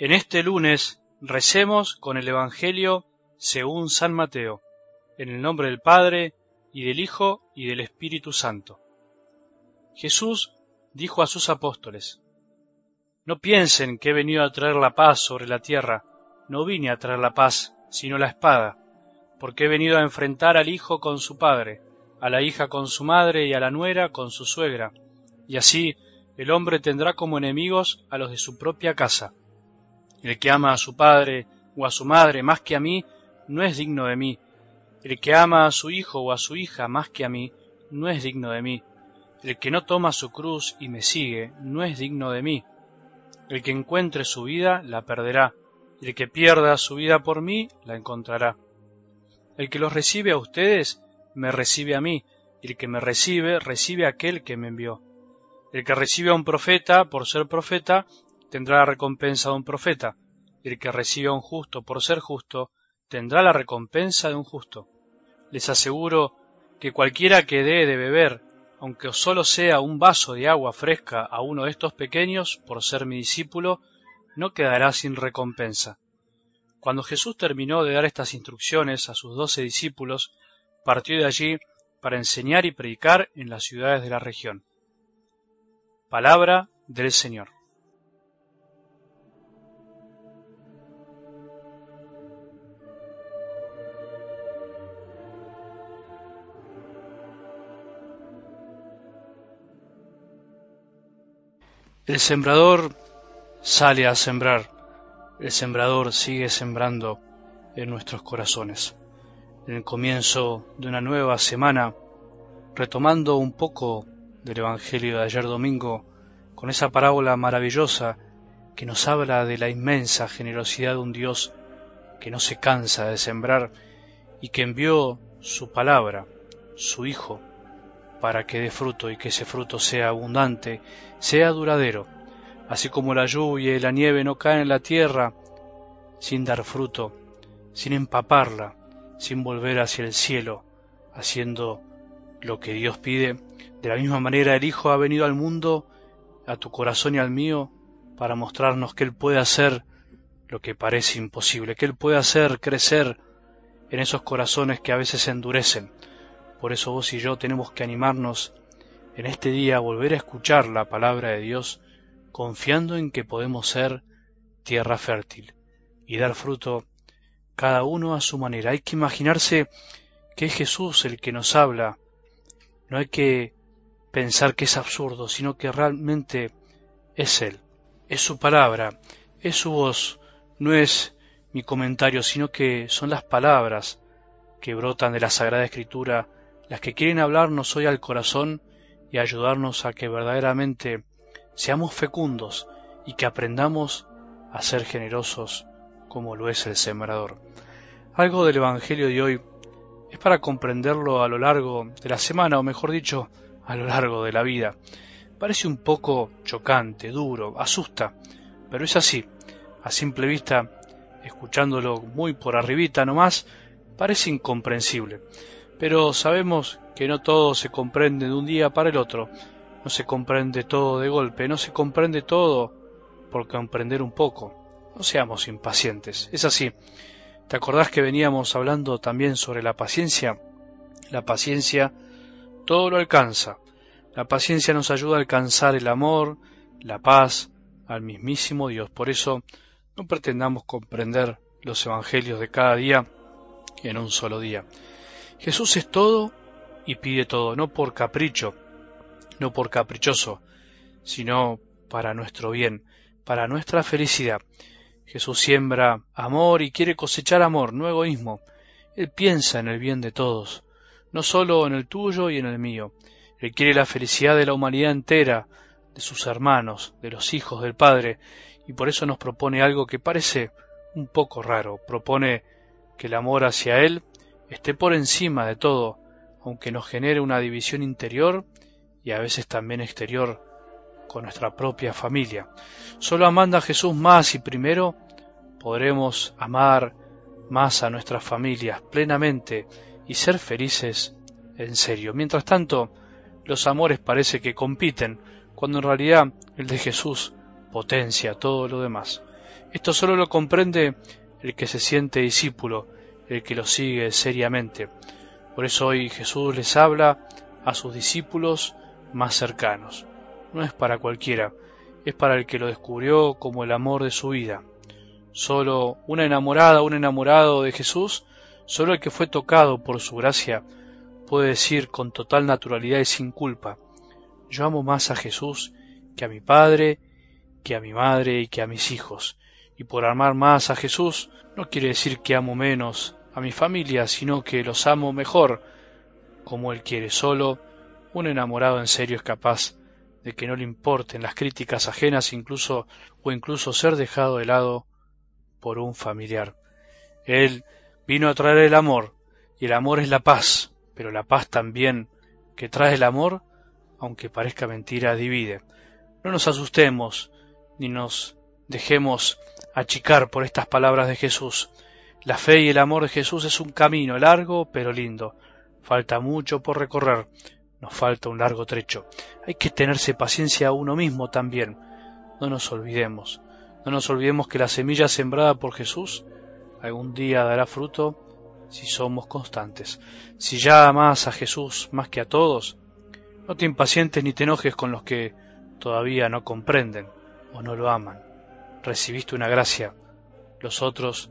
En este lunes recemos con el Evangelio según San Mateo, en el nombre del Padre, y del Hijo, y del Espíritu Santo. Jesús dijo a sus apóstoles, No piensen que he venido a traer la paz sobre la tierra, no vine a traer la paz, sino la espada, porque he venido a enfrentar al hijo con su padre, a la hija con su madre y a la nuera con su suegra, y así el hombre tendrá como enemigos a los de su propia casa. El que ama a su padre o a su madre más que a mí, no es digno de mí. El que ama a su hijo o a su hija más que a mí, no es digno de mí. El que no toma su cruz y me sigue, no es digno de mí. El que encuentre su vida, la perderá. El que pierda su vida por mí, la encontrará. El que los recibe a ustedes, me recibe a mí. El que me recibe, recibe a aquel que me envió. El que recibe a un profeta por ser profeta, tendrá la recompensa de un profeta, y el que recibe a un justo por ser justo, tendrá la recompensa de un justo. Les aseguro que cualquiera que dé de beber, aunque solo sea un vaso de agua fresca a uno de estos pequeños, por ser mi discípulo, no quedará sin recompensa. Cuando Jesús terminó de dar estas instrucciones a sus doce discípulos, partió de allí para enseñar y predicar en las ciudades de la región. Palabra del Señor. El sembrador sale a sembrar, el sembrador sigue sembrando en nuestros corazones. En el comienzo de una nueva semana, retomando un poco del Evangelio de ayer domingo, con esa parábola maravillosa que nos habla de la inmensa generosidad de un Dios que no se cansa de sembrar y que envió su palabra, su Hijo, para que dé fruto y que ese fruto sea abundante, sea duradero, así como la lluvia y la nieve no caen en la tierra sin dar fruto, sin empaparla, sin volver hacia el cielo, haciendo lo que Dios pide. De la misma manera el Hijo ha venido al mundo, a tu corazón y al mío, para mostrarnos que Él puede hacer lo que parece imposible, que Él puede hacer crecer en esos corazones que a veces se endurecen, por eso vos y yo tenemos que animarnos en este día a volver a escuchar la palabra de Dios, confiando en que podemos ser tierra fértil y dar fruto cada uno a su manera. Hay que imaginarse que es Jesús el que nos habla. No hay que pensar que es absurdo, sino que realmente es Él. Es su palabra, es su voz, no es mi comentario, sino que son las palabras que brotan de la Sagrada Escritura las que quieren hablarnos hoy al corazón y ayudarnos a que verdaderamente seamos fecundos y que aprendamos a ser generosos como lo es el sembrador. Algo del Evangelio de hoy es para comprenderlo a lo largo de la semana, o mejor dicho, a lo largo de la vida. Parece un poco chocante, duro, asusta, pero es así. A simple vista, escuchándolo muy por arribita nomás, parece incomprensible. Pero sabemos que no todo se comprende de un día para el otro, no se comprende todo de golpe, no se comprende todo por comprender un poco. No seamos impacientes, es así. ¿Te acordás que veníamos hablando también sobre la paciencia? La paciencia todo lo alcanza. La paciencia nos ayuda a alcanzar el amor, la paz, al mismísimo Dios. Por eso no pretendamos comprender los evangelios de cada día en un solo día. Jesús es todo y pide todo, no por capricho, no por caprichoso, sino para nuestro bien, para nuestra felicidad. Jesús siembra amor y quiere cosechar amor, no egoísmo. Él piensa en el bien de todos, no solo en el tuyo y en el mío. Él quiere la felicidad de la humanidad entera, de sus hermanos, de los hijos del Padre, y por eso nos propone algo que parece un poco raro. Propone que el amor hacia Él esté por encima de todo, aunque nos genere una división interior y a veces también exterior con nuestra propia familia. Solo amando a Jesús más y primero podremos amar más a nuestras familias plenamente y ser felices en serio. Mientras tanto, los amores parece que compiten, cuando en realidad el de Jesús potencia todo lo demás. Esto solo lo comprende el que se siente discípulo, el que lo sigue seriamente. Por eso hoy Jesús les habla a sus discípulos más cercanos. No es para cualquiera, es para el que lo descubrió como el amor de su vida. Solo una enamorada, un enamorado de Jesús, solo el que fue tocado por su gracia, puede decir con total naturalidad y sin culpa, yo amo más a Jesús que a mi Padre, que a mi madre y que a mis hijos. Y por amar más a Jesús no quiere decir que amo menos a mi familia, sino que los amo mejor, como Él quiere. Solo un enamorado en serio es capaz de que no le importen las críticas ajenas incluso o incluso ser dejado de lado por un familiar. Él vino a traer el amor, y el amor es la paz, pero la paz también que trae el amor, aunque parezca mentira, divide. No nos asustemos, ni nos dejemos achicar por estas palabras de Jesús. La fe y el amor de Jesús es un camino largo pero lindo. Falta mucho por recorrer, nos falta un largo trecho. Hay que tenerse paciencia a uno mismo también. No nos olvidemos, no nos olvidemos que la semilla sembrada por Jesús algún día dará fruto si somos constantes. Si ya amas a Jesús más que a todos, no te impacientes ni te enojes con los que todavía no comprenden o no lo aman. Recibiste una gracia, los otros